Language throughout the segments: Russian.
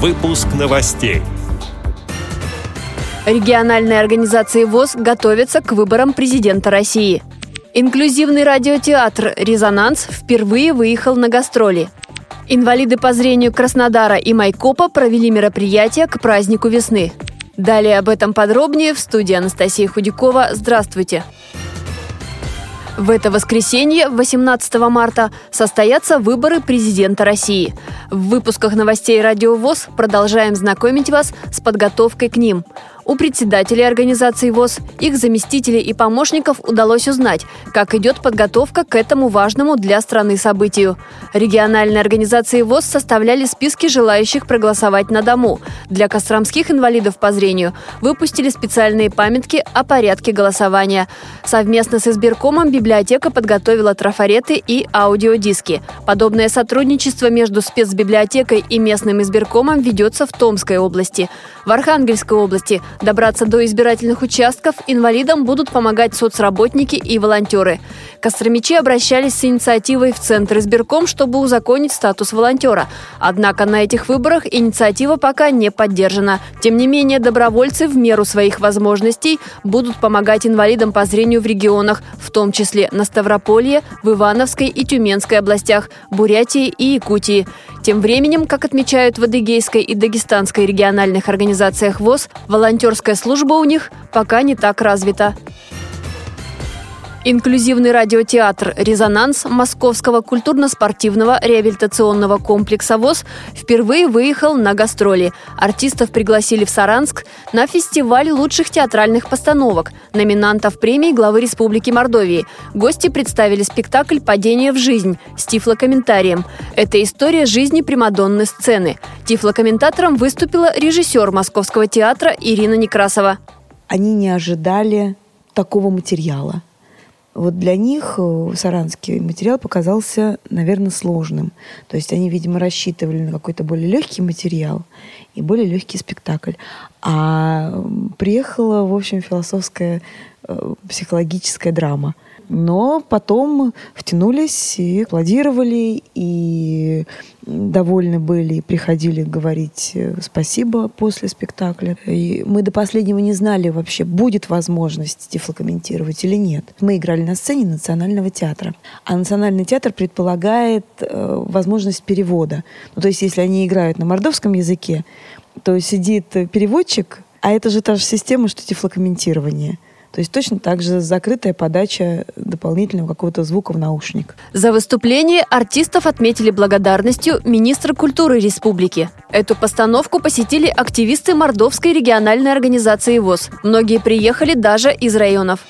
Выпуск новостей. Региональные организации ВОЗ готовятся к выборам президента России. Инклюзивный радиотеатр «Резонанс» впервые выехал на гастроли. Инвалиды по зрению Краснодара и Майкопа провели мероприятие к празднику весны. Далее об этом подробнее в студии Анастасия Худякова. Здравствуйте! В это воскресенье, 18 марта, состоятся выборы президента России. В выпусках новостей «Радио ВОЗ» продолжаем знакомить вас с подготовкой к ним – у председателей организации ВОЗ, их заместителей и помощников удалось узнать, как идет подготовка к этому важному для страны событию. Региональные организации ВОЗ составляли списки желающих проголосовать на дому. Для костромских инвалидов по зрению выпустили специальные памятки о порядке голосования. Совместно с избиркомом библиотека подготовила трафареты и аудиодиски. Подобное сотрудничество между спецбиблиотекой и местным избиркомом ведется в Томской области. В Архангельской области Добраться до избирательных участков инвалидам будут помогать соцработники и волонтеры. Костромичи обращались с инициативой в Центр избирком, чтобы узаконить статус волонтера. Однако на этих выборах инициатива пока не поддержана. Тем не менее, добровольцы в меру своих возможностей будут помогать инвалидам по зрению в регионах, в том числе на Ставрополье, в Ивановской и Тюменской областях, Бурятии и Якутии. Тем временем, как отмечают в Адыгейской и Дагестанской региональных организациях ВОЗ, волонтерская служба у них пока не так развита. Инклюзивный радиотеатр «Резонанс» Московского культурно-спортивного реабилитационного комплекса ВОЗ впервые выехал на гастроли. Артистов пригласили в Саранск на фестиваль лучших театральных постановок, номинантов премии главы Республики Мордовии. Гости представили спектакль «Падение в жизнь» с тифлокомментарием. Это история жизни Примадонны сцены. Тифлокомментатором выступила режиссер Московского театра Ирина Некрасова. Они не ожидали такого материала – вот для них э, саранский материал показался, наверное, сложным. То есть они, видимо, рассчитывали на какой-то более легкий материал и более легкий спектакль. А приехала, в общем, философская э, психологическая драма – но потом втянулись и аплодировали, и довольны были, и приходили говорить э, спасибо после спектакля. И мы до последнего не знали вообще, будет возможность тифлокомментировать или нет. Мы играли на сцене Национального театра. А Национальный театр предполагает э, возможность перевода. Ну, то есть, если они играют на мордовском языке, то сидит переводчик, а это же та же система, что тифлокомментирование – то есть точно так же закрытая подача дополнительного какого-то звука в наушник. За выступление артистов отметили благодарностью министра культуры республики. Эту постановку посетили активисты Мордовской региональной организации ВОЗ. Многие приехали даже из районов.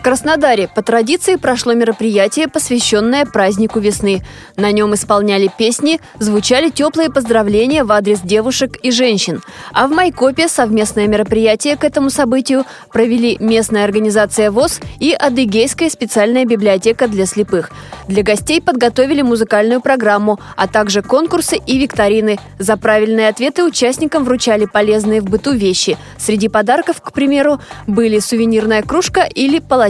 В Краснодаре по традиции прошло мероприятие, посвященное празднику весны. На нем исполняли песни, звучали теплые поздравления в адрес девушек и женщин. А в Майкопе совместное мероприятие к этому событию провели местная организация ВОЗ и Адыгейская специальная библиотека для слепых. Для гостей подготовили музыкальную программу, а также конкурсы и викторины. За правильные ответы участникам вручали полезные в быту вещи. Среди подарков, к примеру, были сувенирная кружка или полотенце